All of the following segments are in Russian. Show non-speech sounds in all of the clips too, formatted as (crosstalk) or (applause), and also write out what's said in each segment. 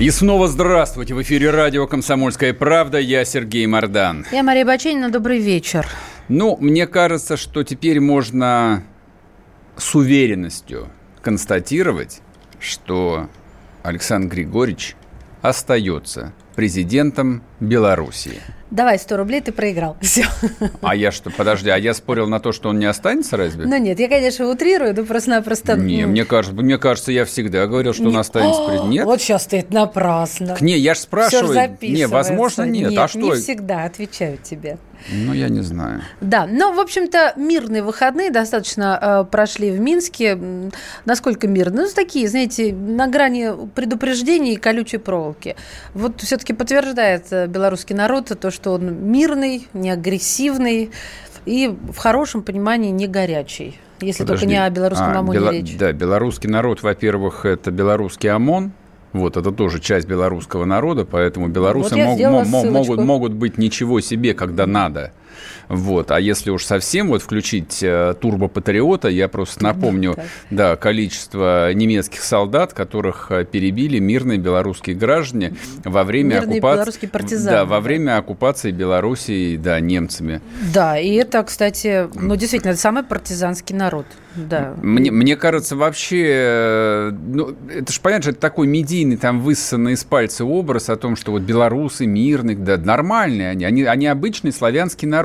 И снова здравствуйте. В эфире радио «Комсомольская правда». Я Сергей Мордан. Я Мария Баченина. Добрый вечер. Ну, мне кажется, что теперь можно с уверенностью констатировать, что Александр Григорьевич остается президентом Белоруссии. Давай, 100 рублей ты проиграл. (laughs) Все. А я что, подожди, а я спорил на то, что он не останется разве? Ну нет, я, конечно, утрирую, но просто-напросто... Не, мне, кажется, мне кажется, я всегда говорил, что не... он останется президентом. Нет? Вот сейчас ты это напрасно. Не, я же спрашиваю. Не, возможно, нет. нет а что? не всегда, отвечаю тебе. Ну, я не знаю. Да, но, в общем-то, мирные выходные достаточно э, прошли в Минске. Насколько мирно? Ну, такие, знаете, на грани предупреждений и колючей проволоки. Вот все-таки подтверждает э, белорусский народ то, что он мирный, не агрессивный и в хорошем понимании не горячий. Если Подожди. только не о белорусском а, ОМОНе бело... речь. Да, белорусский народ, во-первых, это белорусский ОМОН, вот, это тоже часть белорусского народа, поэтому белорусы вот мог, мог, могут, могут быть ничего себе, когда надо. Вот. А если уж совсем вот включить э, турбо-патриота, я просто (laughs) напомню, да, количество немецких солдат, которых э, перебили мирные белорусские граждане во время оккупации. Да, во время оккупации Белоруссии, да, немцами. Да, и это, кстати, ну, действительно, это самый партизанский народ. Да. Мне, мне кажется, вообще, э, ну, это же понятно, что это такой медийный, там, высосанный из пальца образ о том, что вот белорусы мирные, да, нормальные они, они, они обычный славянский народ.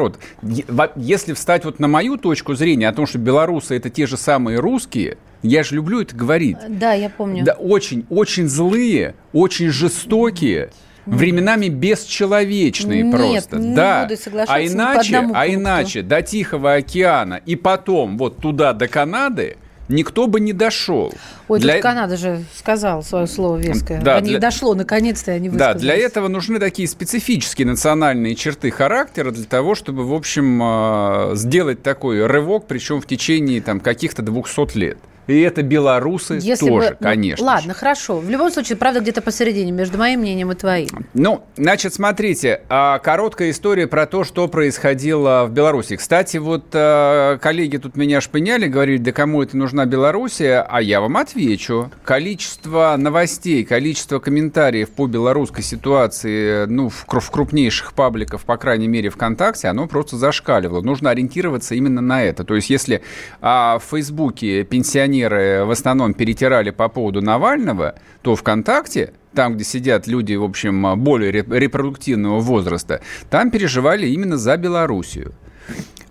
Если встать вот на мою точку зрения о том, что белорусы это те же самые русские, я же люблю это говорить. Да, я помню. Да, очень, очень злые, очень жестокие временами бесчеловечные Нет, просто. Не да. буду а иначе, а иначе до Тихого океана и потом вот туда до Канады никто бы не дошел. Ой, для... тут Канада же сказал свое слово веское. Да, они для... дошло, наконец-то они Да, для этого нужны такие специфические национальные черты характера для того, чтобы, в общем, а, сделать такой рывок, причем в течение там каких-то 200 лет. И это белорусы Если тоже, бы, ну, конечно. Ладно, хорошо. В любом случае, правда, где-то посередине между моим мнением и твоим. Ну, значит, смотрите, а, короткая история про то, что происходило в Беларуси. Кстати, вот а, коллеги тут меня шпыняли, говорили, да кому это нужна Белоруссия, а я вам отвечу. Количество новостей, количество комментариев по белорусской ситуации, ну, в, крупнейших пабликах, по крайней мере, ВКонтакте, оно просто зашкаливало. Нужно ориентироваться именно на это. То есть, если а, в Фейсбуке пенсионеры пенсионеры в основном перетирали по поводу Навального, то ВКонтакте там, где сидят люди, в общем, более репродуктивного возраста, там переживали именно за Белоруссию.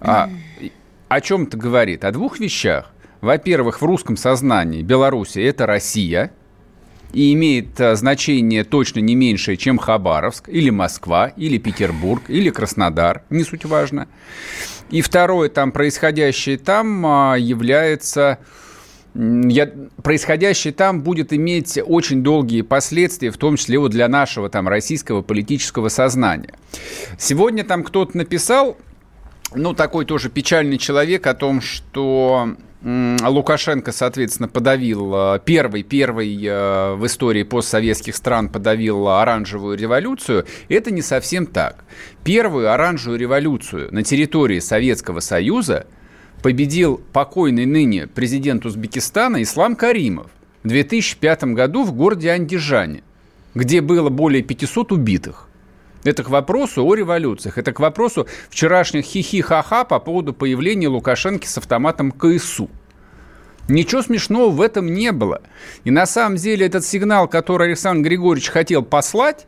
А, о чем это говорит? О двух вещах. Во-первых, в русском сознании Белоруссия – это Россия, и имеет а, значение точно не меньшее, чем Хабаровск, или Москва, или Петербург, или Краснодар, не суть важно. И второе, там происходящее там а, является я, происходящее там будет иметь очень долгие последствия, в том числе вот для нашего там российского политического сознания. Сегодня там кто-то написал, ну, такой тоже печальный человек о том, что Лукашенко, соответственно, подавил э, первый, первый э, в истории постсоветских стран подавил оранжевую революцию. Это не совсем так. Первую оранжевую революцию на территории Советского Союза – победил покойный ныне президент Узбекистана Ислам Каримов в 2005 году в городе Андижане, где было более 500 убитых. Это к вопросу о революциях. Это к вопросу вчерашних хихи-ха-ха по поводу появления Лукашенко с автоматом КСУ. Ничего смешного в этом не было. И на самом деле этот сигнал, который Александр Григорьевич хотел послать,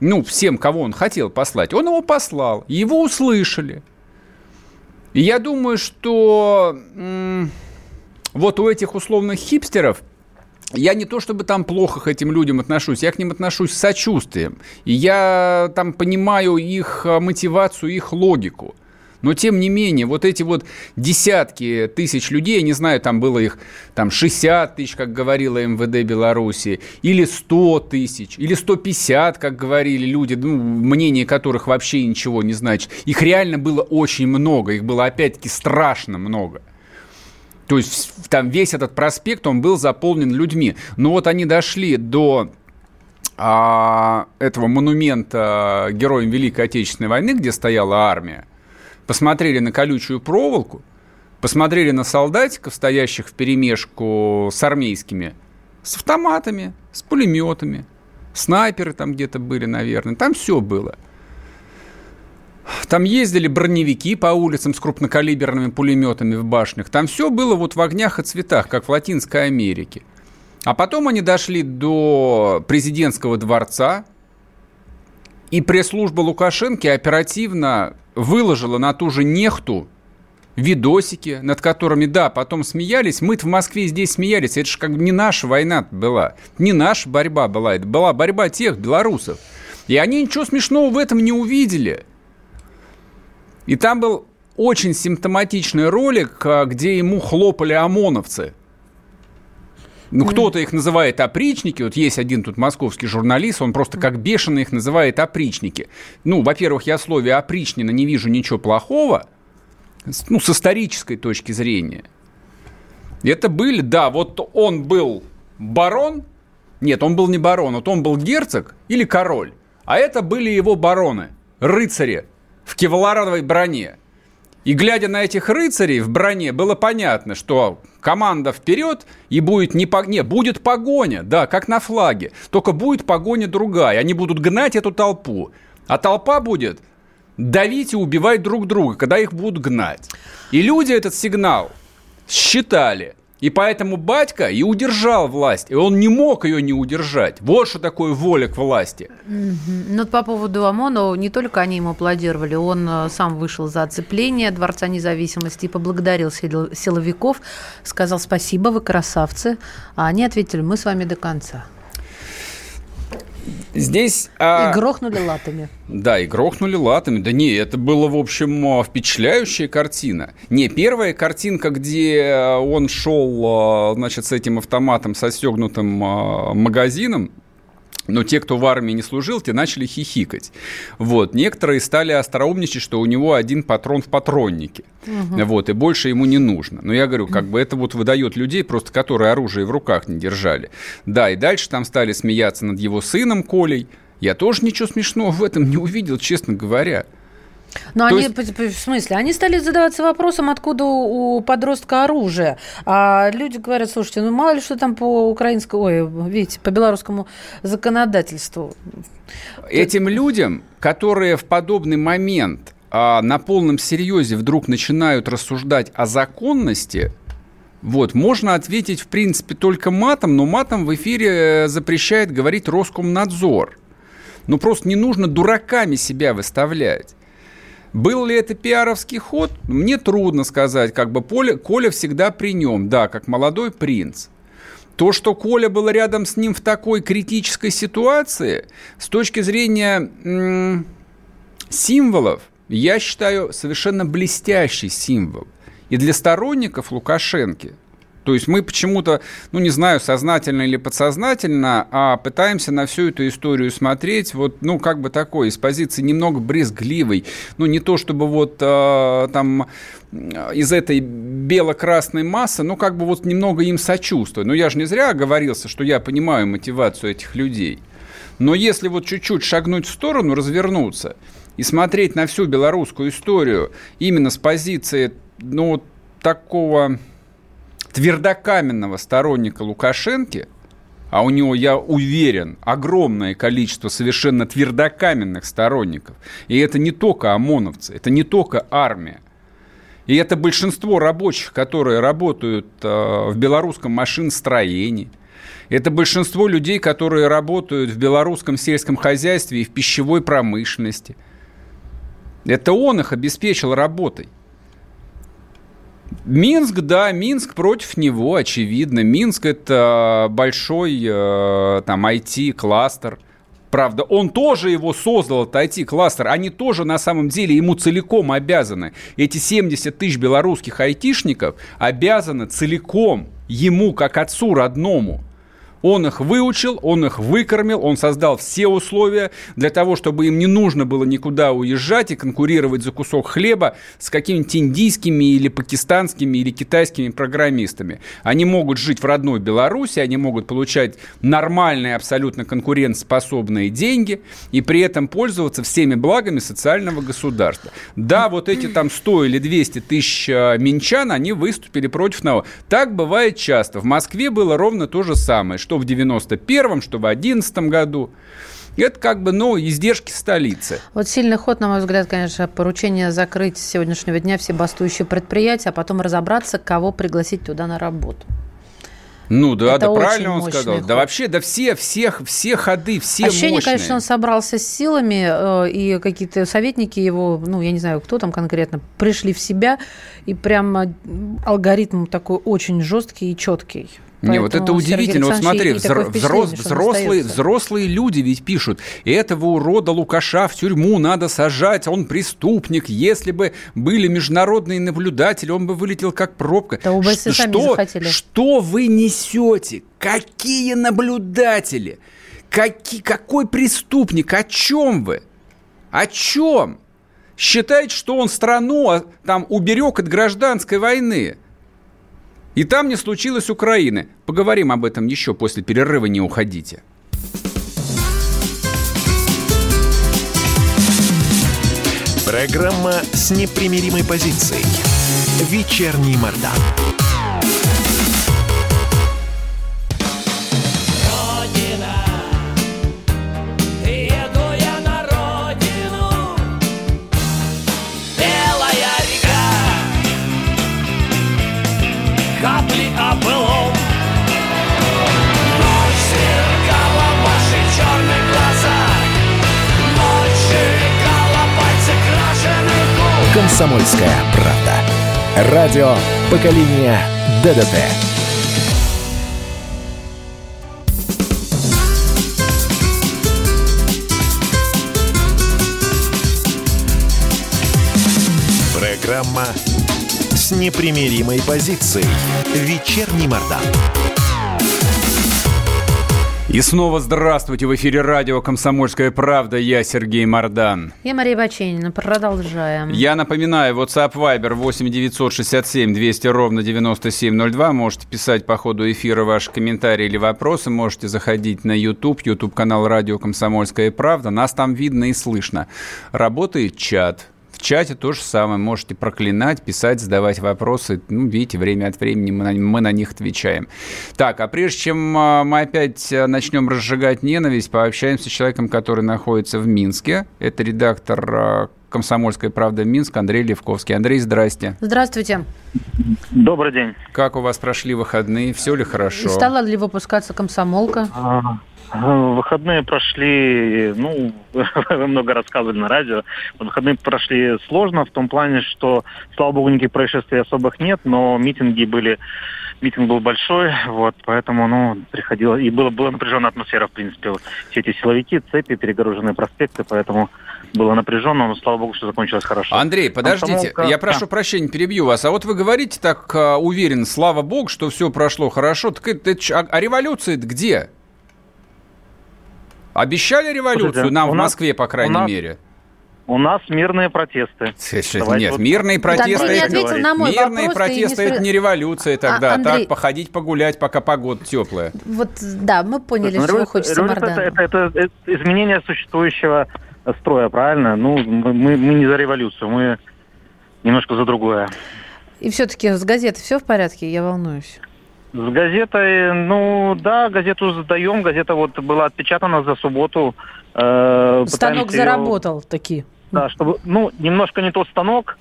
ну, всем, кого он хотел послать, он его послал. Его услышали. И я думаю, что вот у этих условных хипстеров я не то чтобы там плохо к этим людям отношусь, я к ним отношусь с сочувствием. И я там понимаю их а, мотивацию, их логику. Но тем не менее, вот эти вот десятки тысяч людей, я не знаю, там было их там 60 тысяч, как говорила МВД Беларуси, или 100 тысяч, или 150, как говорили люди, ну, мнение которых вообще ничего не значит. Их реально было очень много, их было опять-таки страшно много. То есть там весь этот проспект, он был заполнен людьми. Но вот они дошли до а, этого монумента героям Великой Отечественной войны, где стояла армия, посмотрели на колючую проволоку, посмотрели на солдатиков, стоящих в перемешку с армейскими, с автоматами, с пулеметами, снайперы там где-то были, наверное, там все было. Там ездили броневики по улицам с крупнокалиберными пулеметами в башнях. Там все было вот в огнях и цветах, как в Латинской Америке. А потом они дошли до президентского дворца, и пресс-служба Лукашенко оперативно выложила на ту же нехту видосики, над которыми, да, потом смеялись. мы в Москве здесь смеялись. Это же как бы не наша война была. Не наша борьба была. Это была борьба тех белорусов. И они ничего смешного в этом не увидели. И там был очень симптоматичный ролик, а, где ему хлопали ОМОНовцы – ну, кто-то их называет опричники. Вот есть один тут московский журналист, он просто как бешеный их называет опричники. Ну, во-первых, я в слове опричнина не вижу ничего плохого, ну, с исторической точки зрения. Это были, да, вот он был барон, нет, он был не барон, вот он был герцог или король, а это были его бароны, рыцари в кевларовой броне. И глядя на этих рыцарей в броне, было понятно, что команда вперед и будет не, по... не будет погоня, да, как на флаге. Только будет погоня другая. Они будут гнать эту толпу. А толпа будет давить и убивать друг друга, когда их будут гнать. И люди этот сигнал считали – и поэтому батька и удержал власть, и он не мог ее не удержать. Вот что такое воля к власти. Ну, по поводу ОМОНа, не только они ему аплодировали, он э, сам вышел за оцепление Дворца независимости и поблагодарил силовиков, сказал спасибо, вы красавцы. А они ответили, мы с вами до конца. Здесь... А... И грохнули латами. Да, и грохнули латами. Да не, это было, в общем, а, впечатляющая картина. Не, первая картинка, где он шел, а, значит, с этим автоматом, со стегнутым а, магазином, но те, кто в армии не служил, те начали хихикать. Вот. Некоторые стали остроумничать, что у него один патрон в патроннике. Угу. Вот. И больше ему не нужно. Но я говорю, как бы это вот выдает людей, просто которые оружие в руках не держали. Да, и дальше там стали смеяться над его сыном Колей. Я тоже ничего смешного в этом не увидел, честно говоря. Но То они, есть... в смысле, они стали задаваться вопросом, откуда у подростка оружие. А люди говорят, слушайте, ну мало ли что там по украинскому, ой, видите, по белорусскому законодательству. Этим людям, которые в подобный момент а, на полном серьезе вдруг начинают рассуждать о законности, вот, можно ответить, в принципе, только матом, но матом в эфире запрещает говорить Роскомнадзор. Ну, просто не нужно дураками себя выставлять. Был ли это пиаровский ход? Мне трудно сказать. Как бы Поля, Коля всегда при нем, да, как молодой принц. То, что Коля был рядом с ним в такой критической ситуации, с точки зрения м- символов, я считаю совершенно блестящий символ. И для сторонников Лукашенко – то есть мы почему-то, ну не знаю, сознательно или подсознательно, а пытаемся на всю эту историю смотреть вот, ну как бы такой, из позиции немного брезгливой. Ну не то чтобы вот э, там из этой бело-красной массы, ну как бы вот немного им сочувствую. Но я же не зря оговорился, что я понимаю мотивацию этих людей. Но если вот чуть-чуть шагнуть в сторону, развернуться и смотреть на всю белорусскую историю именно с позиции, ну, такого твердокаменного сторонника Лукашенко, а у него, я уверен, огромное количество совершенно твердокаменных сторонников. И это не только ОМОНовцы, это не только армия. И это большинство рабочих, которые работают э, в белорусском машиностроении. Это большинство людей, которые работают в белорусском сельском хозяйстве и в пищевой промышленности. Это он их обеспечил работой. Минск, да, Минск против него, очевидно. Минск это большой э, там IT-кластер. Правда, он тоже его создал, это IT-кластер. Они тоже на самом деле ему целиком обязаны. Эти 70 тысяч белорусских айтишников обязаны целиком ему, как отцу родному. Он их выучил, он их выкормил, он создал все условия для того, чтобы им не нужно было никуда уезжать и конкурировать за кусок хлеба с какими-нибудь индийскими или пакистанскими или китайскими программистами. Они могут жить в родной Беларуси, они могут получать нормальные, абсолютно конкурентоспособные деньги и при этом пользоваться всеми благами социального государства. Да, вот эти там 100 или 200 тысяч а, минчан, они выступили против НАО. Так бывает часто. В Москве было ровно то же самое, что что в 91-м, что в 2011 году. Это как бы, ну, издержки столицы. Вот сильный ход, на мой взгляд, конечно, поручение закрыть с сегодняшнего дня все бастующие предприятия, а потом разобраться, кого пригласить туда на работу. Ну да, это да, правильно он сказал. Ход. Да вообще, да все, всех, все ходы, все Ощущение, мощные. конечно, он собрался с силами, э, и какие-то советники его, ну, я не знаю, кто там конкретно, пришли в себя, и прям алгоритм такой очень жесткий и четкий. Не, вот это удивительно. Вот смотри, взро- взрос, взрослые, взрослые люди ведь пишут, этого урода Лукаша в тюрьму надо сажать, он преступник. Если бы были международные наблюдатели, он бы вылетел как пробка. Да ОБСЕ что, что вы несете? Какие наблюдатели? Какие, какой преступник? О чем вы? О чем? Считает, что он страну а, там уберег от гражданской войны. И там не случилось Украины. Поговорим об этом еще после перерыва, не уходите. Программа с непримиримой позицией. Вечерний Мордан. «Комсомольская правда». Радио поколения ДДТ». Программа с непримиримой позицией. Вечерний Мордан. И снова здравствуйте. В эфире радио «Комсомольская правда». Я Сергей Мордан. Я Мария Баченина. Продолжаем. Я напоминаю, WhatsApp Viber 8 967 200 ровно 9702. Можете писать по ходу эфира ваши комментарии или вопросы. Можете заходить на YouTube, YouTube-канал «Радио Комсомольская правда». Нас там видно и слышно. Работает чат чате то же самое. Можете проклинать, писать, задавать вопросы. Ну, видите, время от времени мы на, мы на них отвечаем. Так, а прежде чем а, мы опять а, начнем разжигать ненависть, пообщаемся с человеком, который находится в Минске. Это редактор а, «Комсомольская правда» Минск Андрей Левковский. Андрей, здрасте. Здравствуйте. Добрый день. Как у вас прошли выходные? Все ли хорошо? Стала ли выпускаться комсомолка? А, Выходные прошли, ну, (laughs) вы много рассказывали на радио, выходные прошли сложно в том плане, что, слава богу, никаких происшествий особых нет, но митинги были, митинг был большой, вот, поэтому, ну, приходило, и было, была напряженная атмосфера, в принципе, все эти силовики, цепи, перегороженные проспекты, поэтому было напряженно, но слава богу, что закончилось хорошо. Андрей, подождите, Комсомолка... я прошу да. прощения, перебью вас. А вот вы говорите так uh, уверен, слава богу, что все прошло хорошо. Так это, а, а революция где? Обещали революцию Слушайте, нам в Москве, нас, по крайней нас, мере? У нас мирные протесты. Давайте Нет, вот... мирные протесты. Да, это... на мой мирные протесты не... это не революция тогда. А, Андрей... Так походить погулять, пока погода теплая. Вот да, мы поняли, что вы хочется это, это, это, это изменение существующего строя, правильно? Ну, мы, мы не за революцию, мы немножко за другое. И все-таки с газетой все в порядке? Я волнуюсь. С газетой, ну да, газету сдаем. Газета вот была отпечатана за субботу. Э, станок заработал ее... таки. Да, чтобы, ну, немножко не тот станок,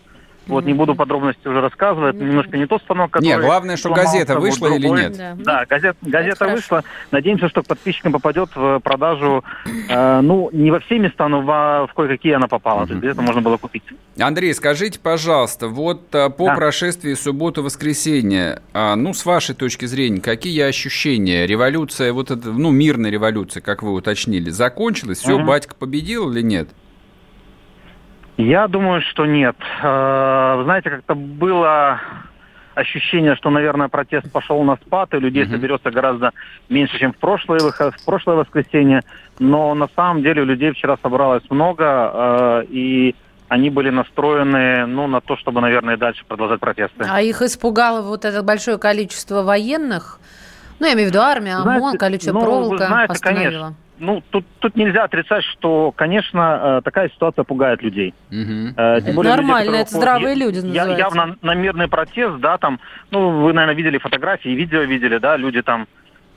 Вот не буду подробности уже рассказывать. Немножко не тот станок, который... Не, главное, что газета вышла или нет. Да, да газет, газета вышла. Надеемся, что к подписчикам попадет в продажу, э, ну, не во все места, но во, в кое-какие она попала. Угу. То есть это можно было купить. Андрей, скажите, пожалуйста, вот э, по да. прошествии субботы-воскресенья, э, ну, с вашей точки зрения, какие ощущения? Революция, вот эта, ну, мирная революция, как вы уточнили, закончилась? Все, угу. батька победил или нет? Я думаю, что нет. Э, знаете, как-то было ощущение, что, наверное, протест пошел на спад, и людей mm-hmm. соберется гораздо меньше, чем в прошлое, в прошлое воскресенье. Но на самом деле людей вчера собралось много, э, и они были настроены ну, на то, чтобы, наверное, дальше продолжать протесты. А их испугало вот это большое количество военных? Ну, я имею в виду армия, ОМОН, знаете, колючая ну, проволока знаете, остановила. Конечно. Ну, тут, тут нельзя отрицать, что, конечно, э, такая ситуация пугает людей. Угу. Тем более Нормально, люди, это здравые люди называются. Явно на мирный протест, да, там, ну, вы, наверное, видели фотографии, видео видели, да, люди там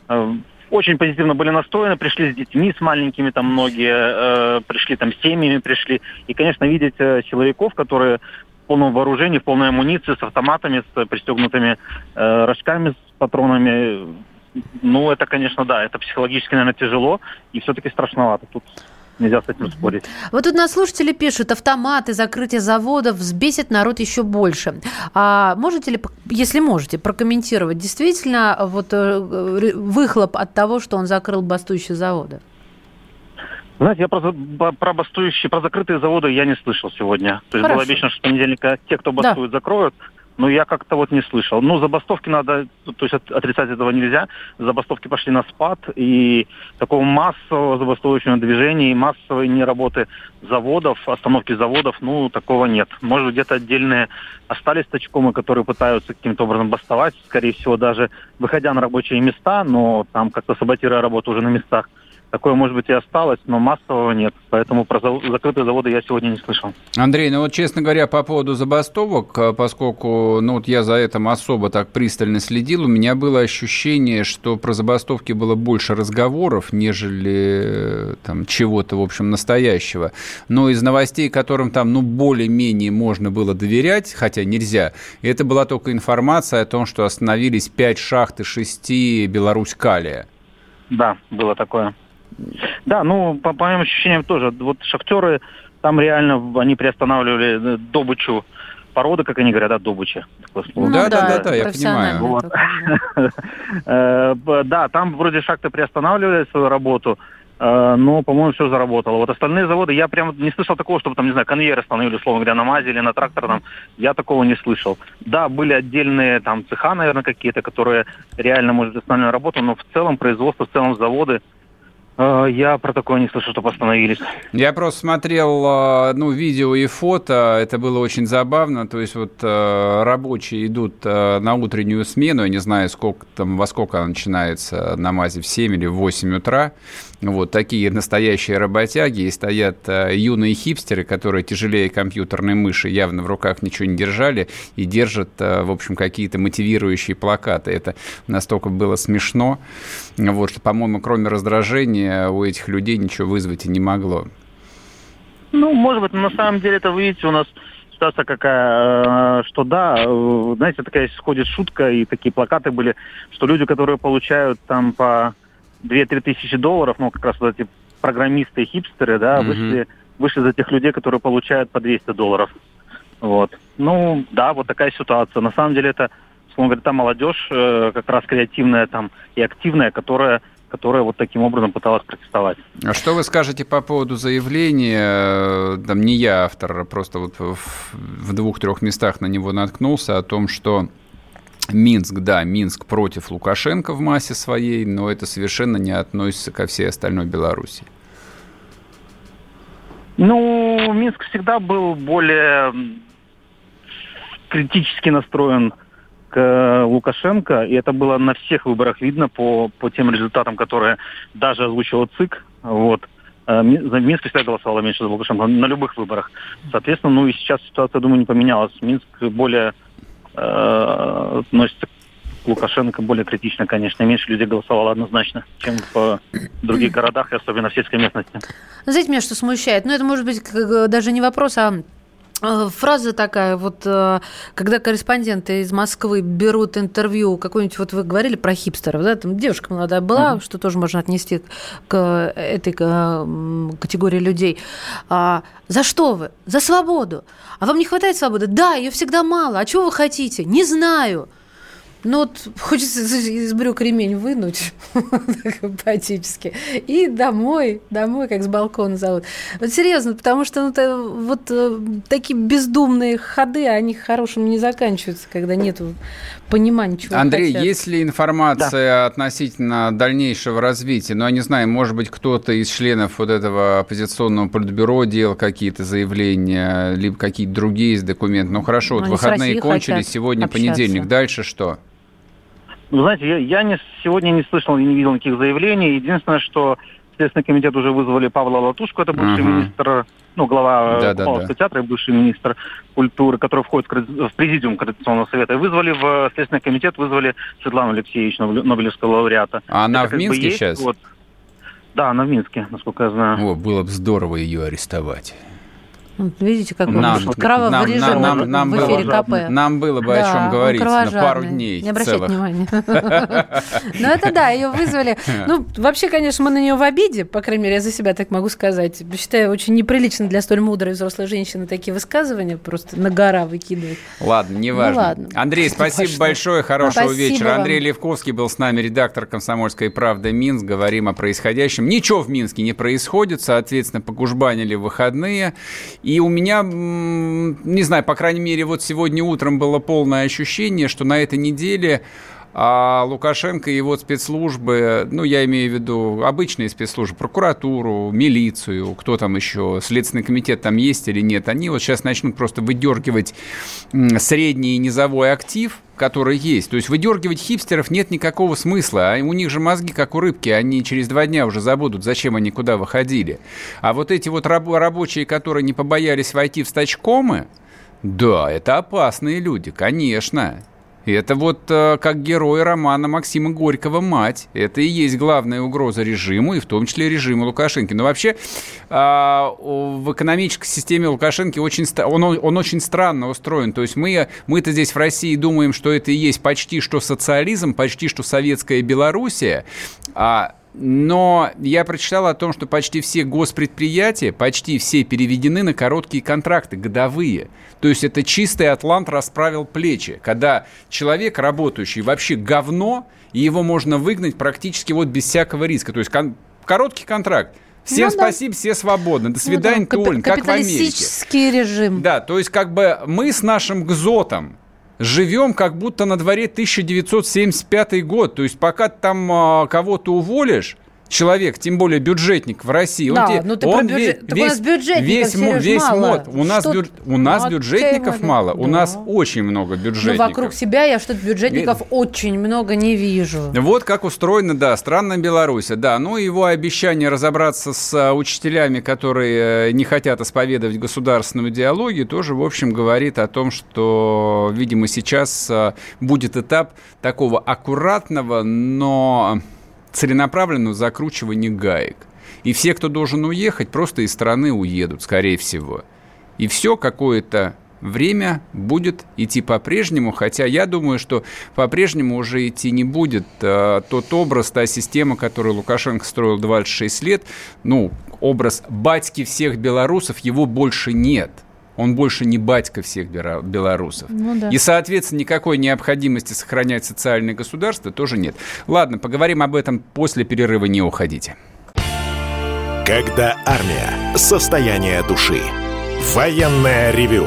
э, очень позитивно были настроены, пришли с детьми, с маленькими, там многие, э, пришли там с семьями, пришли. И, конечно, видеть э, человеков, которые в полном вооружении, в полной амуниции, с автоматами, с пристегнутыми э, рожками, с патронами, ну, это, конечно, да, это психологически, наверное, тяжело и все-таки страшновато. Тут нельзя с этим спорить. Вот тут нас слушатели пишут, автоматы, закрытие заводов взбесит народ еще больше. А можете ли, если можете, прокомментировать, действительно вот э, выхлоп от того, что он закрыл бастующие заводы? Знаете, я про, про бастующие, про закрытые заводы я не слышал сегодня. То есть Хорошо. было обещано, что с понедельника те, кто бастует, да. закроют. Но я как-то вот не слышал. Ну, забастовки надо, то есть отрицать этого нельзя. Забастовки пошли на спад, и такого массового забастовочного движения и массовой неработы заводов, остановки заводов, ну, такого нет. Может, где-то отдельные остались точкомы, которые пытаются каким-то образом бастовать, скорее всего, даже выходя на рабочие места, но там как-то саботируя работу уже на местах такое, может быть, и осталось, но массового нет. Поэтому про закрытые заводы я сегодня не слышал. Андрей, ну вот, честно говоря, по поводу забастовок, э, поскольку ну, вот я за этим особо так пристально следил, у меня было ощущение, что про забастовки было больше разговоров, нежели э, там чего-то, в общем, настоящего. Но из новостей, которым там, ну, более-менее можно было доверять, хотя нельзя, это была только информация о том, что остановились 5 шахт и 6 Беларусь-Калия. Да, было такое. Да, ну, по, по моим ощущениям тоже. Вот шахтеры, там реально они приостанавливали э, добычу породы, как они говорят, да, добыча. Ну, да, да, да, да, я понимаю. Вот. (laughs) Э, да, там вроде шахты приостанавливали свою работу, э, но, по-моему, все заработало. Вот остальные заводы, я прям не слышал такого, чтобы там, не знаю, конвейеры остановили, условно говоря, на МАЗе или на трактор, там, я такого не слышал. Да, были отдельные там цеха, наверное, какие-то, которые реально, может, остановили работу, но в целом производство, в целом заводы, я про такое не слышал, чтобы остановились. Я просто смотрел э, ну, видео и фото, это было очень забавно. То есть вот э, рабочие идут на утреннюю смену, я не знаю, сколько там, во сколько она начинается на МАЗе, в 7 или в 8 утра. Вот такие настоящие работяги, и стоят юные хипстеры, которые тяжелее компьютерной мыши, явно в руках ничего не держали, и держат, в общем, какие-то мотивирующие плакаты. Это настолько было смешно, вот, что, по-моему, кроме раздражения, у этих людей ничего вызвать и не могло. Ну, может быть, на самом деле это, вы видите, у нас ситуация какая, э, что да, э, знаете, такая сходит шутка, и такие плакаты были, что люди, которые получают там по 2-3 тысячи долларов, ну, как раз вот эти программисты и хипстеры, да, mm-hmm. вышли, вышли за тех людей, которые получают по 200 долларов. Вот. Ну, да, вот такая ситуация. На самом деле это, условно говоря, та молодежь, э, как раз креативная там и активная, которая которая вот таким образом пыталась протестовать. А что вы скажете по поводу заявления, там не я автор, а просто вот в, в двух-трех местах на него наткнулся, о том, что Минск, да, Минск против Лукашенко в массе своей, но это совершенно не относится ко всей остальной Беларуси. Ну, Минск всегда был более критически настроен Э, Лукашенко, и это было на всех выборах видно по, по тем результатам, которые даже озвучил ЦИК. Вот. Э, Минск всегда голосовало меньше за Лукашенко на любых выборах. Соответственно, ну и сейчас ситуация, думаю, не поменялась. Минск более э, к Лукашенко более критично, конечно. Меньше людей голосовало однозначно, чем в других городах, и особенно в сельской местности. Знаете, меня что смущает? Ну, это может быть даже не вопрос, а Э, фраза такая, вот э, когда корреспонденты из Москвы берут интервью, какой-нибудь, вот вы говорили про хипстеров, да, там девушка молодая была, uh-huh. что тоже можно отнести к этой категории людей. А, за что вы? За свободу. А вам не хватает свободы? Да, ее всегда мало. А чего вы хотите? Не знаю. Ну, вот хочется из брюк ремень вынуть, (laughs) поэтически, и домой, домой, как с балкона зовут. Вот серьезно, потому что ну, вот э, такие бездумные ходы, они хорошим не заканчиваются, когда нет понимания, чего Андрей, хотят. есть ли информация да. относительно дальнейшего развития? Ну, я не знаю, может быть, кто-то из членов вот этого оппозиционного политбюро делал какие-то заявления, либо какие-то другие документы. Ну, хорошо, вот выходные кончились, сегодня общаться. понедельник, дальше что? Вы знаете, я, я не, сегодня не слышал и не видел никаких заявлений. Единственное, что Следственный комитет уже вызвали Павла Латушку, это бывший uh-huh. министр, ну, глава да, да, да. театра и бывший министр культуры, который входит в президиум Координационного совета. И вызвали в Следственный комитет, вызвали Светлану Алексеевич, Нобелевского лауреата. А она это, в Минске есть, сейчас? Вот, да, она в Минске, насколько я знаю. О, было бы здорово ее арестовать. Видите, как нам, он кровавый нам, нам, в эфире было, КП. Нам было бы да, о чем говорить на пару дней Не обращайте целых. внимания. (laughs) Ну, это да, ее вызвали. Ну, вообще, конечно, мы на нее в обиде, по крайней мере, я за себя так могу сказать. Считаю, очень неприлично для столь мудрой взрослой женщины такие высказывания просто на гора выкидывать. Ладно. Ну, ладно. Андрей, спасибо большое, хорошего вечера. Андрей Левковский был с нами, редактор «Комсомольской правды» Минск. Говорим о происходящем. Ничего в Минске не происходит, соответственно, покужбанили выходные. И у меня, не знаю, по крайней мере, вот сегодня утром было полное ощущение, что на этой неделе а Лукашенко и его спецслужбы, ну, я имею в виду обычные спецслужбы, прокуратуру, милицию, кто там еще, Следственный комитет там есть или нет, они вот сейчас начнут просто выдергивать средний низовой актив, который есть. То есть выдергивать хипстеров нет никакого смысла. А у них же мозги, как у рыбки, они через два дня уже забудут, зачем они куда выходили. А вот эти вот раб- рабочие, которые не побоялись войти в стачкомы, да, это опасные люди, конечно. Это вот э, как герой романа Максима Горького «Мать». Это и есть главная угроза режиму, и в том числе режиму Лукашенко. Но вообще э, в экономической системе Лукашенко очень, он, он очень странно устроен. То есть мы, мы-то здесь в России думаем, что это и есть почти что социализм, почти что советская Белоруссия, а но я прочитал о том, что почти все госпредприятия, почти все переведены на короткие контракты, годовые. То есть это чистый атлант расправил плечи, когда человек, работающий вообще говно, и его можно выгнать практически вот без всякого риска. То есть кон- короткий контракт. Всем ну, спасибо, да. все свободны. До свидания, ну, да. Тулин, как в Америке. режим. Да, то есть как бы мы с нашим ГЗОТом, живем как будто на дворе 1975 год. То есть пока там а, кого-то уволишь, человек, тем более бюджетник в России, да, он, ну ты он бюджет, весь, у нас бюджетников, весь, Сереж, весь мало. мод, у нас, бю, у нас ну, бюджетников мало, да. у нас очень много бюджетников. Но вокруг себя я что-то бюджетников И... очень много не вижу. Вот как устроена, да, странная Беларусь, да, ну его обещание разобраться с а, учителями, которые э, не хотят исповедовать государственную идеологию, тоже, в общем, говорит о том, что, видимо, сейчас а, будет этап такого аккуратного, но целенаправленного закручивания гаек. И все, кто должен уехать, просто из страны уедут, скорее всего. И все какое-то время будет идти по-прежнему, хотя я думаю, что по-прежнему уже идти не будет. А, тот образ, та система, которую Лукашенко строил 26 лет, ну, образ батьки всех белорусов, его больше нет – он больше не батька всех белорусов. Ну, да. И, соответственно, никакой необходимости сохранять социальное государство тоже нет. Ладно, поговорим об этом после перерыва, не уходите. Когда армия. Состояние души. Военное ревю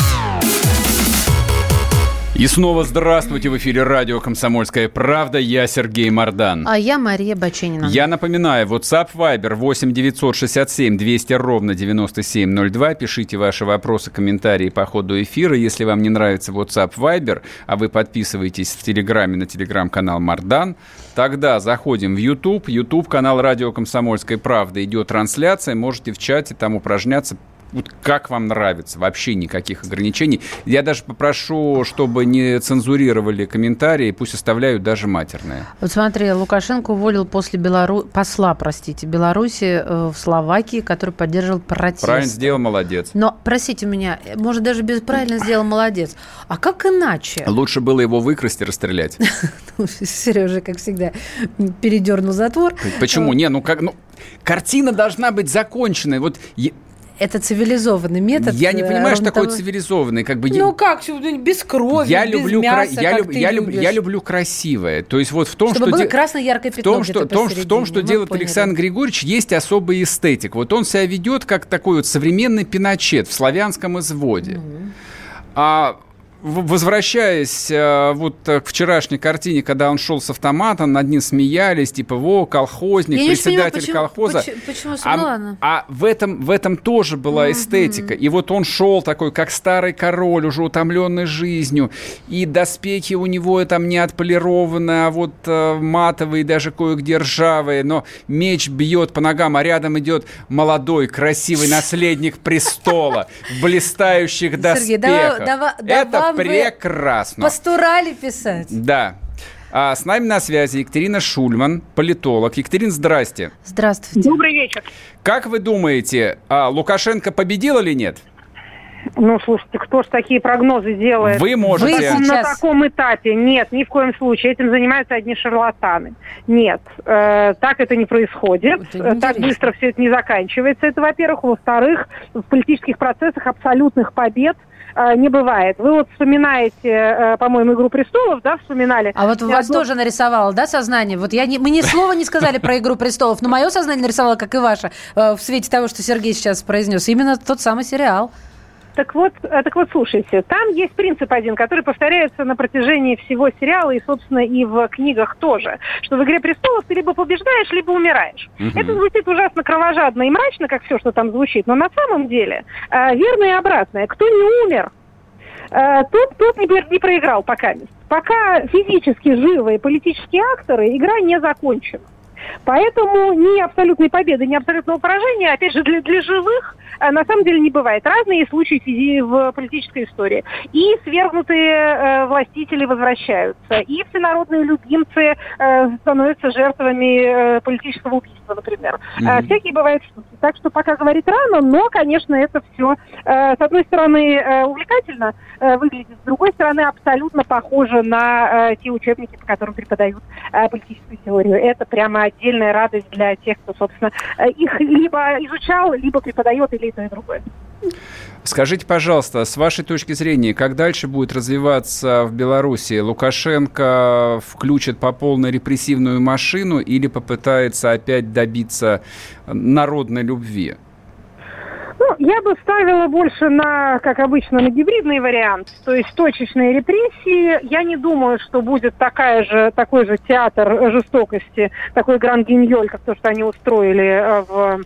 И снова здравствуйте в эфире радио «Комсомольская правда». Я Сергей Мордан. А я Мария Баченина. Я напоминаю, WhatsApp Viber 8 967 200 ровно 9702. Пишите ваши вопросы, комментарии по ходу эфира. Если вам не нравится WhatsApp Viber, а вы подписываетесь в Телеграме на телеграм-канал Мордан, тогда заходим в YouTube. YouTube канал радио «Комсомольская правда». Идет трансляция, можете в чате там упражняться, вот как вам нравится, вообще никаких ограничений. Я даже попрошу, чтобы не цензурировали комментарии, пусть оставляют даже матерные. Вот смотри, Лукашенко уволил после Белару... посла, простите, Беларуси э, в Словакии, который поддерживал протест. Правильно сделал, молодец. Но, простите меня, может, даже без правильно сделал, молодец. А как иначе? Лучше было его выкрасть и расстрелять. (laughs) Сережа, как всегда, передернул затвор. Почему? Не, ну как, ну, картина должна быть законченной. Вот это цивилизованный метод. Я не понимаю, что такое цивилизованный. Как бы, ну как, без крови, я без люблю, мяса, я, люб, я, люб, я люблю красивое. То есть вот в том, Чтобы что... было красное яркое пятно в том, что, том, в том, что делает поняли. Александр Григорьевич, есть особый эстетик. Вот он себя ведет как такой вот современный пиночет в славянском изводе. Mm-hmm. А возвращаясь э, вот к вчерашней картине, когда он шел с автоматом, над ним смеялись, типа, во, колхозник, Я председатель понимаю, почему, колхоза. Почему, почему а, ладно. а в этом, в этом тоже была эстетика. И вот он шел такой, как старый король, уже утомленный жизнью, и доспехи у него там не отполированы, а вот э, матовые, даже кое-где ржавые, но меч бьет по ногам, а рядом идет молодой, красивый наследник престола в (laughs) блистающих доспехах. Сергей, давай, давай, Это прекрасно. Постурали писать. Да. А с нами на связи Екатерина Шульман, политолог. Екатерина, здрасте. Здравствуйте. Добрый вечер. Как вы думаете, а Лукашенко победил или нет? Ну, слушайте, кто ж такие прогнозы делает? Вы можете. Вы сейчас... На таком этапе. Нет, ни в коем случае. Этим занимаются одни шарлатаны. Нет, э, так это не происходит. Это так быстро все это не заканчивается. Это, во-первых. Во-вторых, в политических процессах абсолютных побед – Э, не бывает. Вы вот вспоминаете, э, по-моему, «Игру престолов», да, вспоминали? А вот у вас одно... тоже нарисовало, да, сознание? Вот я не, мы ни слова не сказали про «Игру престолов», но мое сознание нарисовало, как и ваше, э, в свете того, что Сергей сейчас произнес. Именно тот самый сериал. Так вот, э, так вот, слушайте, там есть принцип один, который повторяется на протяжении всего сериала и, собственно, и в книгах тоже, что в «Игре престолов» ты либо побеждаешь, либо умираешь. Угу. Это звучит ужасно кровожадно и мрачно, как все, что там звучит, но на самом деле э, верно и обратное. Кто не умер, э, тот, тот не, не проиграл пока. Пока физически живые политические акторы, игра не закончена. Поэтому ни абсолютной победы, ни абсолютного поражения, опять же, для, для живых на самом деле не бывает. Разные случаи в политической истории. И свергнутые э, властители возвращаются, и всенародные любимцы э, становятся жертвами э, политического убийства, например. Mm-hmm. Э, всякие бывают штуки. Так что пока говорить рано, но, конечно, это все, э, с одной стороны, э, увлекательно э, выглядит, с другой стороны, абсолютно похоже на э, те учебники, по которым преподают э, политическую теорию. Это прямо отдельная радость для тех, кто, собственно, э, их либо изучал, либо преподает, или то и другое. Скажите, пожалуйста, с вашей точки зрения, как дальше будет развиваться в Беларуси? Лукашенко включит по полной репрессивную машину или попытается опять добиться народной любви? Ну, я бы ставила больше на, как обычно, на гибридный вариант, то есть точечные репрессии. Я не думаю, что будет такая же, такой же театр жестокости, такой гранд-гиньоль, как то, что они устроили э, в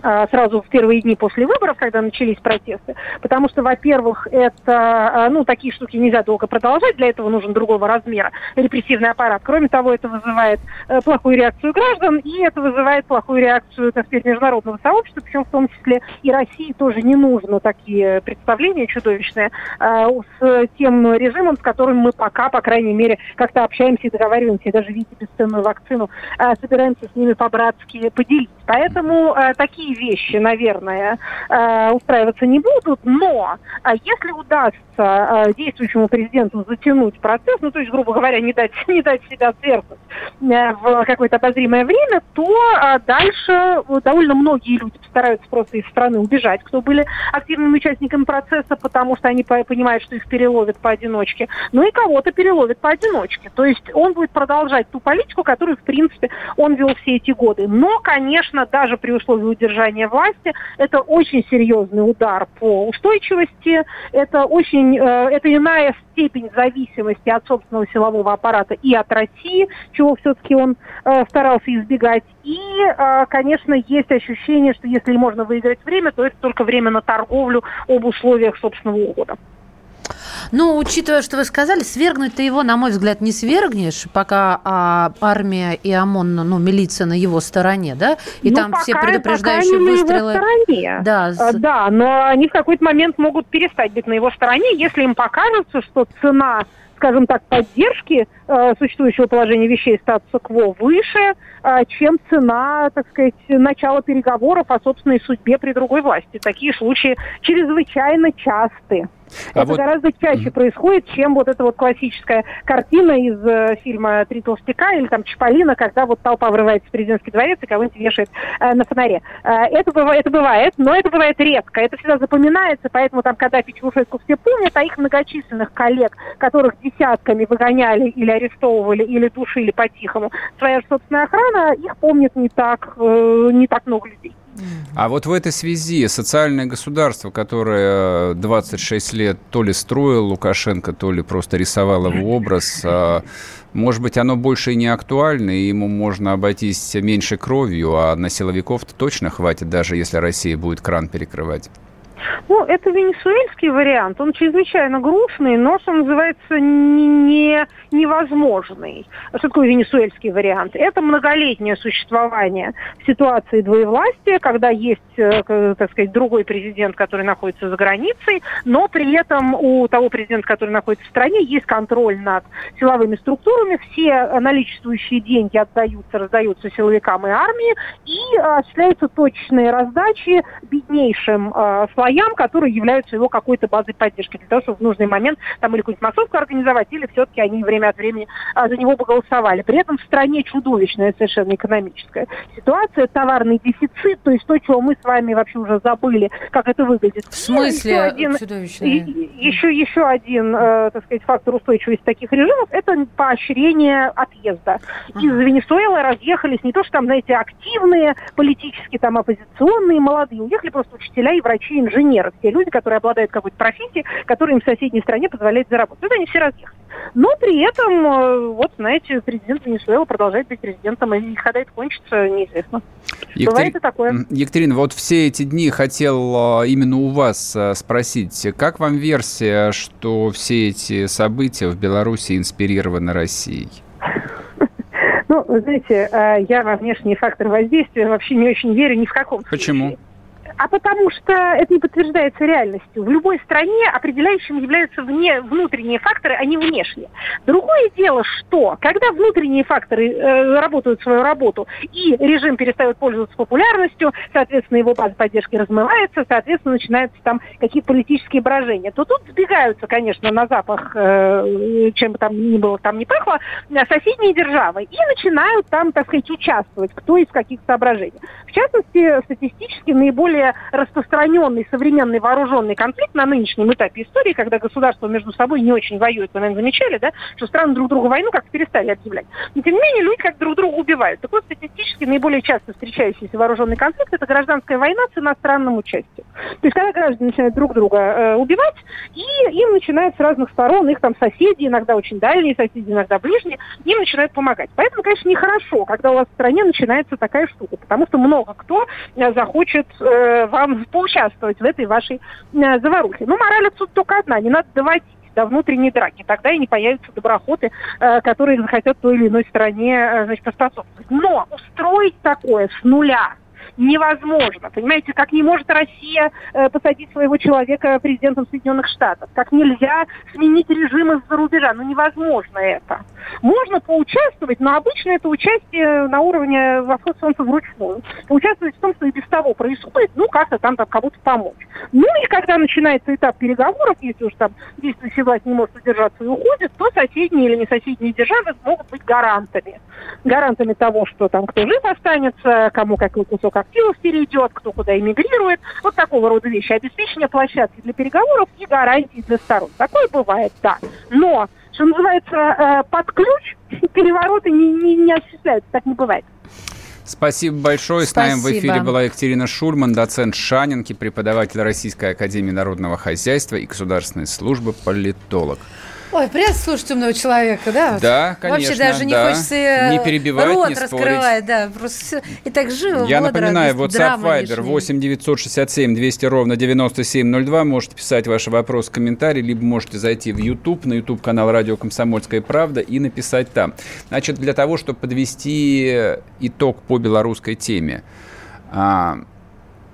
сразу в первые дни после выборов, когда начались протесты, потому что, во-первых, это, а, ну, такие штуки нельзя долго продолжать, для этого нужен другого размера репрессивный аппарат. Кроме того, это вызывает э, плохую реакцию граждан, и это вызывает плохую реакцию, так сказать, международного сообщества, причем в том числе и России тоже не нужно такие представления чудовищные а, с тем режимом, с которым мы пока, по крайней мере, как-то общаемся и договариваемся, даже видите бесценную вакцину, собираемся с ними по-братски поделить. Поэтому такие такие вещи, наверное, э, устраиваться не будут, но э, если удастся э, действующему президенту затянуть процесс, ну, то есть, грубо говоря, не дать, (laughs) не дать себя свергнуть в какое-то обозримое время, то дальше довольно многие люди постараются просто из страны убежать, кто были активными участниками процесса, потому что они понимают, что их переловят поодиночке, ну и кого-то переловят поодиночке. То есть он будет продолжать ту политику, которую, в принципе, он вел все эти годы. Но, конечно, конечно, даже при условии удержания власти, это очень серьезный удар по устойчивости, это очень, э, это иная степень зависимости от собственного силового аппарата и от России, чего все-таки он э, старался избегать. И, э, конечно, есть ощущение, что если можно выиграть время, то это только время на торговлю об условиях собственного ухода. Ну, учитывая, что вы сказали, свергнуть ты его, на мой взгляд, не свергнешь, пока а, армия и ОМОН, ну, милиция на его стороне, да? И ну, там пока, все предупреждающие пока выстрелы. На его стороне. Да, а, да, но они в какой-то момент могут перестать быть на его стороне, если им покажется, что цена скажем так, поддержки э, существующего положения вещей статуса КВО выше, э, чем цена, так сказать, начала переговоров о собственной судьбе при другой власти. Такие случаи чрезвычайно часты. А это вот... гораздо чаще происходит, чем вот эта вот классическая картина из э, фильма «Три толстяка» или там «Чаполина», когда вот толпа врывается в президентский дворец и кого-нибудь вешает э, на фонаре. Э, это, бывает, это бывает, но это бывает редко. Это всегда запоминается, поэтому там, когда Печерушетку все помнят, а их многочисленных коллег, которых десятками выгоняли или арестовывали, или душили по-тихому, своя собственная охрана, их помнит не так, э, не так много людей. А вот в этой связи социальное государство, которое 26 лет то ли строил Лукашенко, то ли просто рисовал его образ, а, может быть, оно больше и не актуально, и ему можно обойтись меньше кровью, а на силовиков-то точно хватит, даже если Россия будет кран перекрывать. Ну, это венесуэльский вариант. Он чрезвычайно грустный, но, что называется, не, невозможный. Что такое венесуэльский вариант? Это многолетнее существование ситуации двоевластия, когда есть, э, так сказать, другой президент, который находится за границей, но при этом у того президента, который находится в стране, есть контроль над силовыми структурами, все наличествующие деньги отдаются, раздаются силовикам и армии, и осуществляются точные раздачи беднейшим э, слоям, которые являются его какой-то базой поддержки, для того, чтобы в нужный момент там или какую-нибудь массовку организовать, или все-таки они время от времени а, за него бы голосовали. При этом в стране чудовищная совершенно экономическая ситуация, товарный дефицит, то есть то, чего мы с вами вообще уже забыли, как это выглядит. В смысле еще один, чудовищная? Еще, еще один, э, так сказать, фактор устойчивости таких режимов – это поощрение отъезда. Из Венесуэлы разъехались не то, что там, знаете, активные политически там оппозиционные молодые, уехали просто учителя и врачи, инженеры инженеры, все люди, которые обладают какой-то профессией, которая им в соседней стране позволяет заработать. Вот они все разъехали. Но при этом, э, вот, знаете, президент Венесуэлы продолжает быть президентом, и когда это кончится, неизвестно. Екатери... Бывает и такое. Екатерина, вот все эти дни хотел э, именно у вас э, спросить, как вам версия, что все эти события в Беларуси инспирированы Россией? Ну, знаете, я во внешние факторы воздействия вообще не очень верю ни в каком Почему? случае. А потому что это не подтверждается реальностью. В любой стране определяющим являются вне, внутренние факторы, а не внешние. Другое дело, что когда внутренние факторы э, работают свою работу, и режим перестает пользоваться популярностью, соответственно, его база поддержки размывается, соответственно, начинаются там какие-то политические брожения, то тут сбегаются, конечно, на запах, э, чем бы там ни было, там не пахло, соседние державы, и начинают там, так сказать, участвовать, кто из каких соображений. В частности, статистически наиболее распространенный современный вооруженный конфликт на нынешнем этапе истории, когда государства между собой не очень воюют, вы, наверное, замечали, да, что страны друг другу войну как-то перестали объявлять. Но, тем не менее, люди как друг друга убивают. Так вот, статистически наиболее часто встречающийся вооруженный конфликт – это гражданская война с иностранным участием. То есть, когда граждане начинают друг друга э, убивать, и им начинают с разных сторон, их там соседи, иногда очень дальние соседи, иногда ближние, им начинают помогать. Поэтому, конечно, нехорошо, когда у вас в стране начинается такая штука, потому что много кто э, захочет э, вам поучаствовать в этой вашей э, заварухе. Ну, мораль отсюда только одна, не надо доводить до внутренней драки. Тогда и не появятся доброхоты, э, которые захотят той или иной стране э, значит, поспособствовать. Но устроить такое с нуля – невозможно. Понимаете, как не может Россия э, посадить своего человека президентом Соединенных Штатов, как нельзя сменить режим из-за рубежа. Ну, невозможно это. Можно поучаствовать, но обычно это участие на уровне восход солнца вручную. Участвовать в том, что и без того происходит, ну, как-то там, там кому-то помочь. Ну, и когда начинается этап переговоров, если уж там действующая власть не может удержаться и уходит, то соседние или не соседние державы могут быть гарантами. Гарантами того, что там кто жив останется, кому какой кусок активов перейдет, кто куда эмигрирует. Вот такого рода вещи. Обеспечение площадки для переговоров и гарантий для сторон. Такое бывает, да. Но, что называется, э, под ключ (laughs) перевороты не, не, не осуществляются. Так не бывает. Спасибо большое. С нами в эфире была Екатерина Шульман, доцент Шанинки, преподаватель Российской Академии Народного Хозяйства и Государственной службы, политолог. Ой, приятно слушать умного человека, да? Да, конечно. Вообще даже не да. хочется э, не перебивать, рот не раскрывать, да, просто все. И так живо, Я бодро, напоминаю, WhatsApp Viber лишней. 8 967 200 ровно 9702. Можете писать ваши вопросы, комментарии, либо можете зайти в YouTube, на YouTube канал Радио Комсомольская правда и написать там. Значит, для того, чтобы подвести итог по белорусской теме.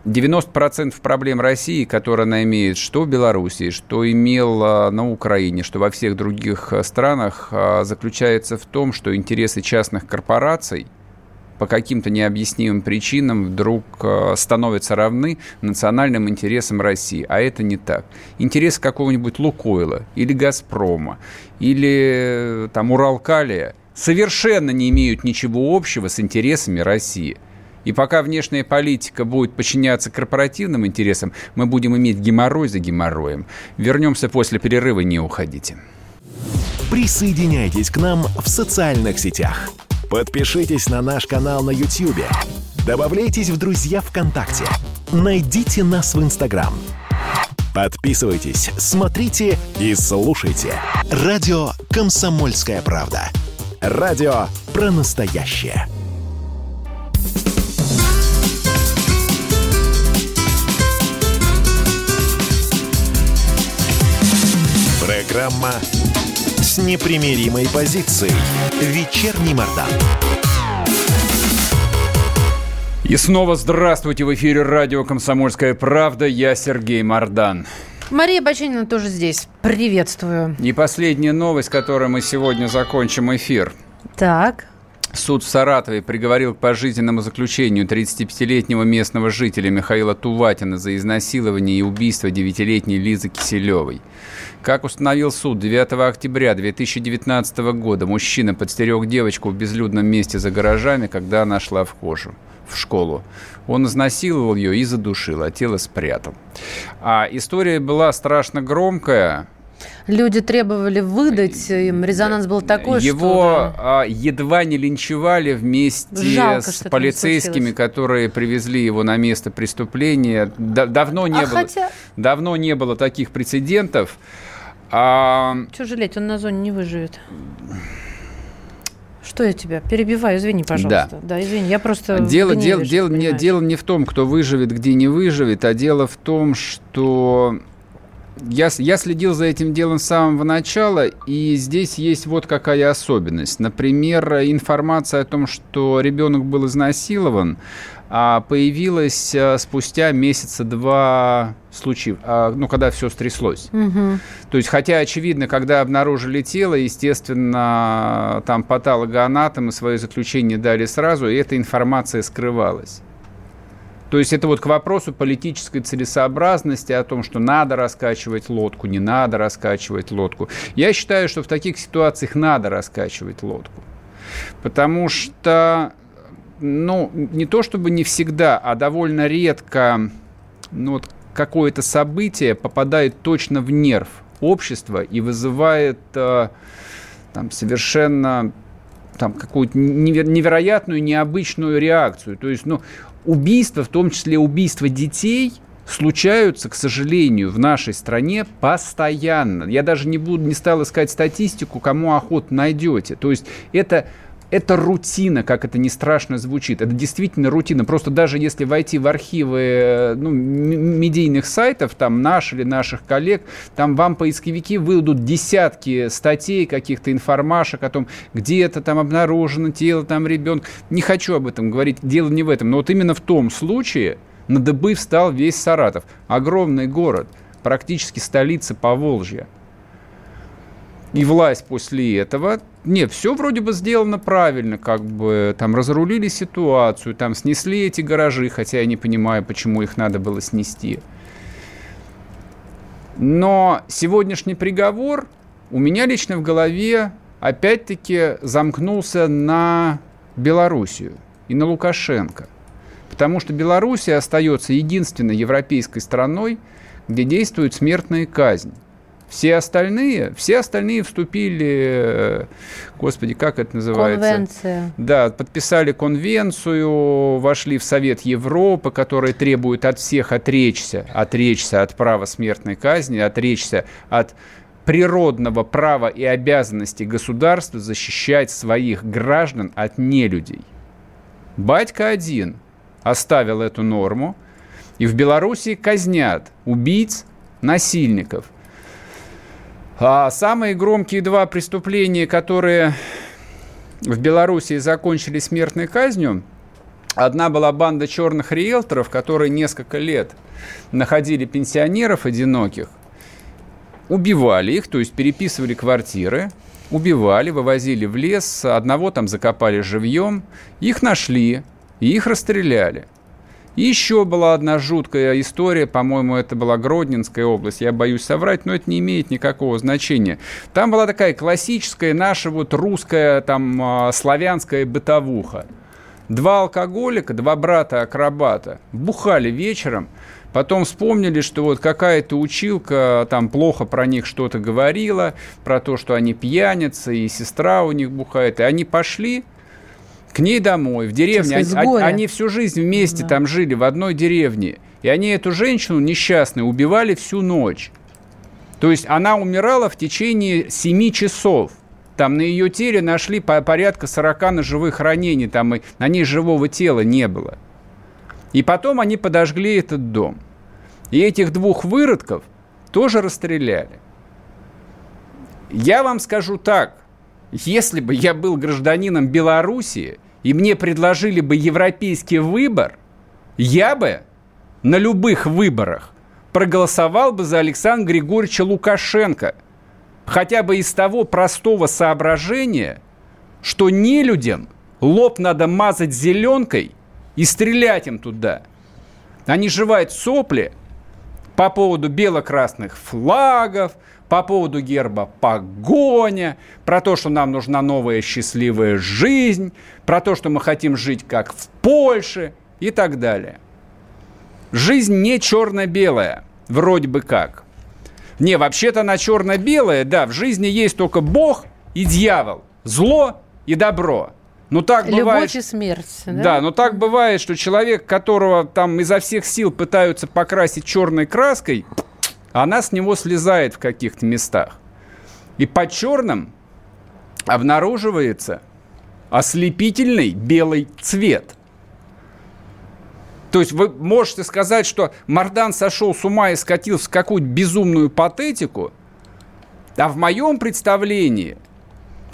А, 90% проблем России, которые она имеет, что в Беларуси, что имела на Украине, что во всех других э, странах, а, заключается в том, что интересы частных корпораций по каким-то необъяснимым причинам вдруг э, становятся равны национальным интересам России. А это не так. Интересы какого-нибудь Лукойла или Газпрома или э, там Уралкалия совершенно не имеют ничего общего с интересами России. И пока внешняя политика будет подчиняться корпоративным интересам, мы будем иметь геморрой за геморроем. Вернемся после перерыва, не уходите. Присоединяйтесь к нам в социальных сетях. Подпишитесь на наш канал на YouTube. Добавляйтесь в друзья ВКонтакте. Найдите нас в Инстаграм. Подписывайтесь, смотрите и слушайте. Радио «Комсомольская правда». Радио про настоящее. Программа с непримиримой позицией. Вечерний Мордан. И снова здравствуйте в эфире радио «Комсомольская правда». Я Сергей Мордан. Мария Баченина тоже здесь. Приветствую. И последняя новость, которой мы сегодня закончим эфир. Так. Суд в Саратове приговорил к пожизненному заключению 35-летнего местного жителя Михаила Туватина за изнасилование и убийство 9-летней Лизы Киселевой. Как установил суд, 9 октября 2019 года мужчина подстерег девочку в безлюдном месте за гаражами, когда она шла в кожу в школу. Он изнасиловал ее и задушил, а тело спрятал. А история была страшно громкая. Люди требовали выдать, им резонанс был такой, Его что... а, едва не линчевали вместе Жалко, с полицейскими, которые привезли его на место преступления. Да- давно не А было, хотя- давно не было таких прецедентов. А, Чего жалеть, он на зоне не выживет. Что я тебя перебиваю? Извини, пожалуйста. Да, извини, я просто... Дело, дело, дело, не, дело не в том, кто выживет, где не выживет, а дело в том, что я, я следил за этим делом с самого начала, и здесь есть вот какая особенность. Например, информация о том, что ребенок был изнасилован, а, появилась а, спустя месяца два случаев, а, ну, когда все стряслось. Мгм. То есть, хотя, очевидно, когда обнаружили тело, естественно, там патологоанатомы свое заключение дали сразу, и эта информация скрывалась. То есть это вот к вопросу политической целесообразности о том, что надо раскачивать лодку, не надо раскачивать лодку. Я считаю, что в таких ситуациях надо раскачивать лодку. Потому что, ну, не то чтобы не всегда, а довольно редко, ну, вот какое-то событие попадает точно в нерв общества и вызывает э, там совершенно там какую-то невер- невероятную, необычную реакцию. То есть, ну, убийства, в том числе убийства детей, случаются, к сожалению, в нашей стране постоянно. Я даже не буду, не стал искать статистику, кому охотно найдете. То есть это это рутина, как это не страшно звучит. Это действительно рутина. Просто даже если войти в архивы э, ну, медийных сайтов, там наш или наших коллег, там вам поисковики выдадут десятки статей, каких-то информашек о том, где-то там обнаружено тело там ребенка. Не хочу об этом говорить, дело не в этом. Но вот именно в том случае на дыбы встал весь Саратов. Огромный город, практически столица Поволжья. И власть после этого, нет, все вроде бы сделано правильно, как бы там разрулили ситуацию, там снесли эти гаражи, хотя я не понимаю, почему их надо было снести. Но сегодняшний приговор у меня лично в голове опять-таки замкнулся на Белоруссию и на Лукашенко. Потому что Белоруссия остается единственной европейской страной, где действует смертная казнь. Все остальные, все остальные вступили, господи, как это называется? Конвенция. Да, подписали конвенцию, вошли в Совет Европы, который требует от всех отречься, отречься от права смертной казни, отречься от природного права и обязанности государства защищать своих граждан от нелюдей. Батька один оставил эту норму, и в Беларуси казнят убийц, насильников. А самые громкие два преступления, которые в Белоруссии закончились смертной казнью, одна была банда черных риэлторов, которые несколько лет находили пенсионеров одиноких, убивали их, то есть переписывали квартиры, убивали, вывозили в лес, одного там закопали живьем, их нашли и их расстреляли. Еще была одна жуткая история, по-моему, это была Гродненская область, я боюсь соврать, но это не имеет никакого значения. Там была такая классическая наша вот русская, там, а, славянская бытовуха. Два алкоголика, два брата-акробата бухали вечером, Потом вспомнили, что вот какая-то училка там плохо про них что-то говорила, про то, что они пьяницы, и сестра у них бухает. И они пошли к ней домой, в деревне. Они, они, всю жизнь вместе да. там жили, в одной деревне. И они эту женщину несчастную убивали всю ночь. То есть она умирала в течение 7 часов. Там на ее теле нашли по порядка 40 ножевых ранений, там и на ней живого тела не было. И потом они подожгли этот дом. И этих двух выродков тоже расстреляли. Я вам скажу так, если бы я был гражданином Белоруссии, и мне предложили бы европейский выбор, я бы на любых выборах проголосовал бы за Александра Григорьевича Лукашенко. Хотя бы из того простого соображения, что не людям лоб надо мазать зеленкой и стрелять им туда. Они жевают сопли по поводу бело-красных флагов, по поводу герба погоня, про то, что нам нужна новая счастливая жизнь, про то, что мы хотим жить как в Польше и так далее. Жизнь не черно-белая, вроде бы как. Не, вообще-то она черно-белая, да, в жизни есть только Бог и дьявол, зло и добро. Ну так Любовь бывает. и смерть. Да? да, но так бывает, что человек, которого там изо всех сил пытаются покрасить черной краской, она с него слезает в каких-то местах. И под черным обнаруживается ослепительный белый цвет. То есть вы можете сказать, что Мардан сошел с ума и скатился в какую-то безумную патетику, а в моем представлении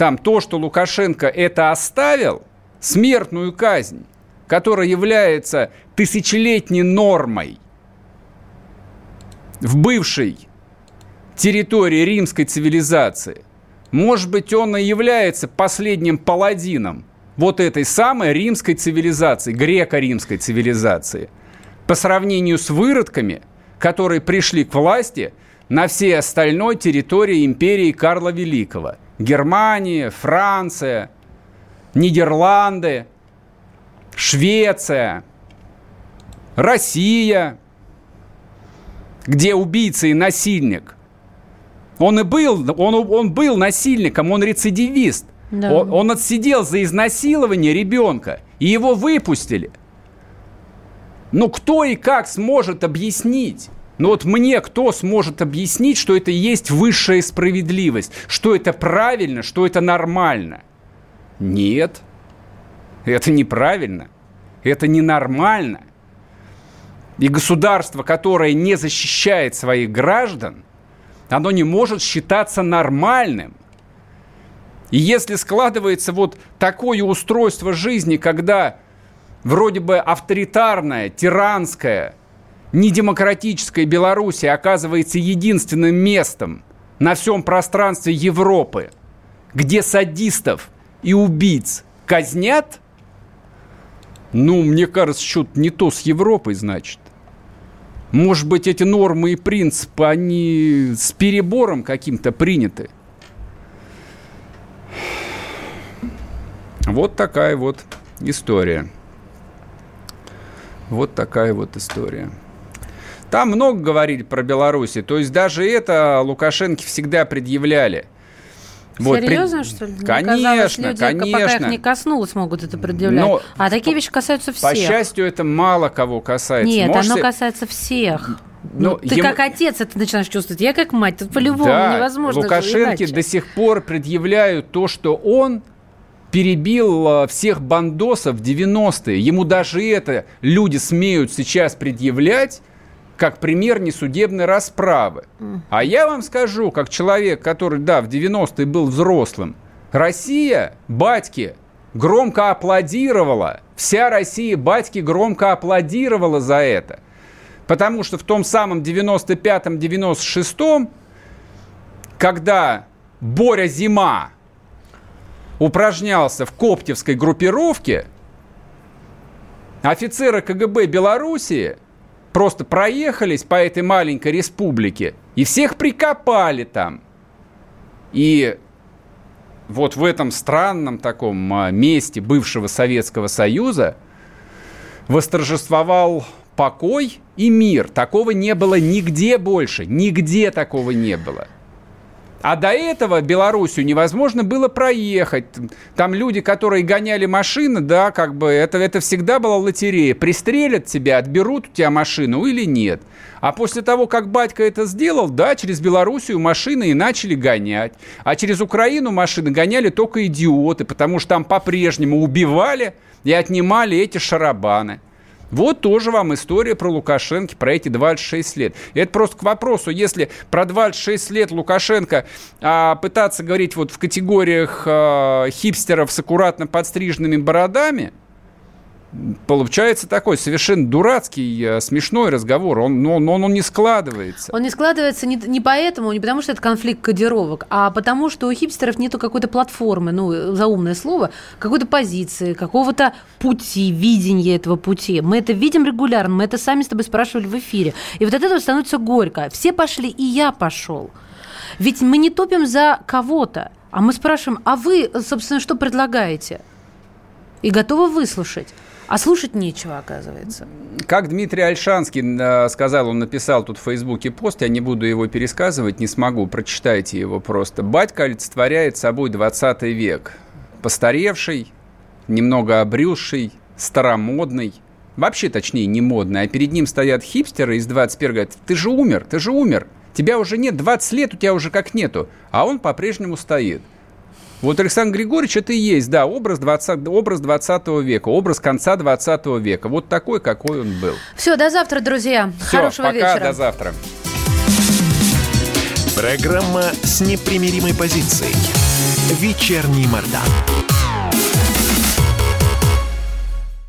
там то, что Лукашенко это оставил, смертную казнь, которая является тысячелетней нормой – в бывшей территории римской цивилизации, может быть, он и является последним паладином вот этой самой римской цивилизации, греко-римской цивилизации, по сравнению с выродками, которые пришли к власти на всей остальной территории империи Карла Великого. Германия, Франция, Нидерланды, Швеция, Россия – где убийца и насильник. Он и был, он, он был насильником, он рецидивист. Да. Он, он отсидел за изнасилование ребенка, и его выпустили. Ну кто и как сможет объяснить? Ну вот мне кто сможет объяснить, что это есть высшая справедливость, что это правильно, что это нормально? Нет, это неправильно, это ненормально. И государство, которое не защищает своих граждан, оно не может считаться нормальным. И если складывается вот такое устройство жизни, когда вроде бы авторитарная, тиранская, недемократическая Беларусь оказывается единственным местом на всем пространстве Европы, где садистов и убийц казнят, ну, мне кажется, что-то не то с Европой, значит. Может быть, эти нормы и принципы, они с перебором каким-то приняты. Вот такая вот история. Вот такая вот история. Там много говорили про Беларусь. То есть даже это Лукашенко всегда предъявляли. Вот, Серьезно, пред... что ли? Конечно, люди, конечно. Пока их не коснулось, могут это предъявлять. Но а такие вещи касаются всех. По счастью, это мало кого касается. Нет, Можете... оно касается всех. Ну, ты ему... как отец это начинаешь чувствовать, я как мать, тут по-любому да, невозможно. Лукашенко до сих пор предъявляют то, что он перебил э, всех бандосов в 90-е. Ему даже это люди смеют сейчас предъявлять, как пример несудебной расправы. А я вам скажу, как человек, который, да, в 90-е был взрослым, Россия, батьки, громко аплодировала. Вся Россия, батьки, громко аплодировала за это. Потому что в том самом 95-м, 96-м, когда Боря Зима упражнялся в коптевской группировке, офицеры КГБ Белоруссии – просто проехались по этой маленькой республике и всех прикопали там. И вот в этом странном таком а, месте бывшего Советского Союза восторжествовал покой и мир. Такого не было нигде больше, нигде такого не было. А до этого Белоруссию невозможно было проехать. Там люди, которые гоняли машины, да, как бы это, это всегда была лотерея. Пристрелят тебя, отберут у тебя машину или нет. А после того, как батька это сделал, да, через Белоруссию машины и начали гонять. А через Украину машины гоняли только идиоты, потому что там по-прежнему убивали и отнимали эти шарабаны. Вот тоже вам история про Лукашенко, про эти 26 лет. И это просто к вопросу, если про 26 лет Лукашенко а, пытаться говорить вот в категориях а, хипстеров с аккуратно подстриженными бородами, получается такой совершенно дурацкий, э, смешной разговор. Он, он, он, он не складывается. Он не складывается не, не поэтому, не потому что это конфликт кодировок, а потому что у хипстеров нету какой-то платформы, ну, заумное слово, какой-то позиции, какого-то пути, видения этого пути. Мы это видим регулярно, мы это сами с тобой спрашивали в эфире. И вот от этого становится горько. Все пошли, и я пошел. Ведь мы не топим за кого-то, а мы спрашиваем, а вы, собственно, что предлагаете? И готовы выслушать. А слушать нечего, оказывается. Как Дмитрий Альшанский э, сказал, он написал тут в Фейсбуке пост, я не буду его пересказывать, не смогу, прочитайте его просто. Батька олицетворяет собой 20 век. Постаревший, немного обрюзший, старомодный, вообще, точнее, не модный, а перед ним стоят хипстеры из 21 говорят, ты же умер, ты же умер, тебя уже нет, 20 лет у тебя уже как нету, а он по-прежнему стоит. Вот Александр Григорьевич это и есть, да, образ 20, образ 20 века, образ конца 20 века. Вот такой, какой он был. Все, до завтра, друзья. Все, Хорошего пока, вечера. до завтра. Программа с непримиримой позицией. Вечерний Мордан.